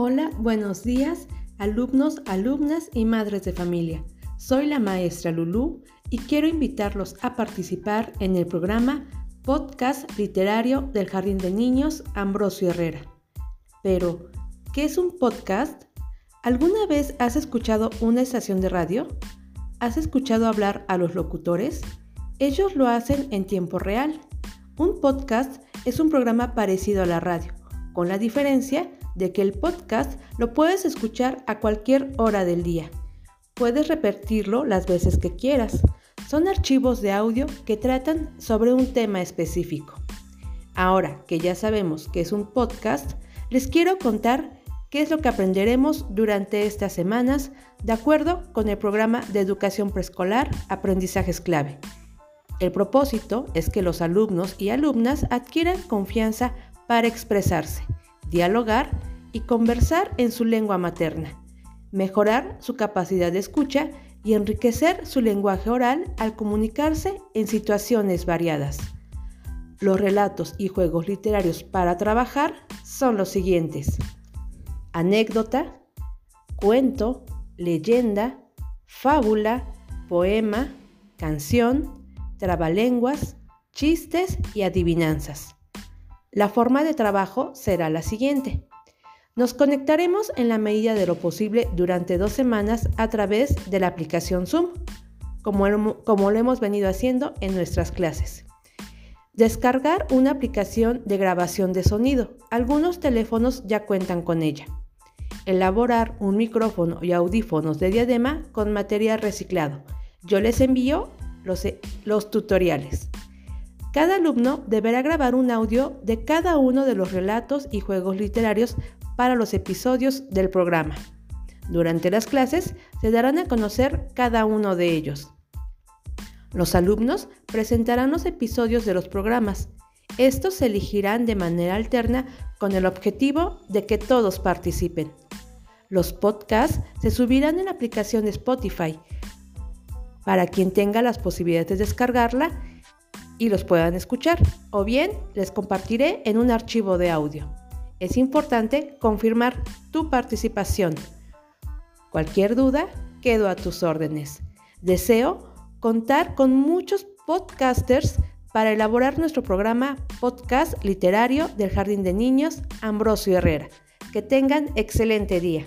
Hola, buenos días, alumnos, alumnas y madres de familia. Soy la maestra Lulú y quiero invitarlos a participar en el programa Podcast Literario del Jardín de Niños Ambrosio Herrera. Pero, ¿qué es un podcast? ¿Alguna vez has escuchado una estación de radio? ¿Has escuchado hablar a los locutores? Ellos lo hacen en tiempo real. Un podcast es un programa parecido a la radio, con la diferencia de que el podcast lo puedes escuchar a cualquier hora del día. Puedes repetirlo las veces que quieras. Son archivos de audio que tratan sobre un tema específico. Ahora que ya sabemos que es un podcast, les quiero contar qué es lo que aprenderemos durante estas semanas de acuerdo con el programa de educación preescolar Aprendizajes Clave. El propósito es que los alumnos y alumnas adquieran confianza para expresarse, dialogar y conversar en su lengua materna, mejorar su capacidad de escucha y enriquecer su lenguaje oral al comunicarse en situaciones variadas. Los relatos y juegos literarios para trabajar son los siguientes. Anécdota, cuento, leyenda, fábula, poema, canción, trabalenguas, chistes y adivinanzas. La forma de trabajo será la siguiente. Nos conectaremos en la medida de lo posible durante dos semanas a través de la aplicación Zoom, como, lo hemos venido haciendo en nuestras clases. Descargar una aplicación de grabación de sonido. Algunos teléfonos ya cuentan con ella. Elaborar un micrófono y audífonos de diadema con material reciclado. Yo les envío los, tutoriales. Cada alumno deberá grabar un audio de cada uno de los relatos y juegos literarios para los episodios del programa. Durante las clases se darán a conocer cada uno de ellos. Los alumnos presentarán los episodios de los programas. Estos se elegirán de manera alterna con el objetivo de que todos participen. Los podcasts se subirán en la aplicación Spotify para quien tenga las posibilidades de descargarla y los puedan escuchar, o bien les compartiré en un archivo de audio. Es importante confirmar tu participación. Cualquier duda, quedo a tus órdenes. Deseo contar con muchos podcasters para elaborar nuestro programa Podcast Literario del Jardín de Niños Ambrosio Herrera. Que tengan excelente día.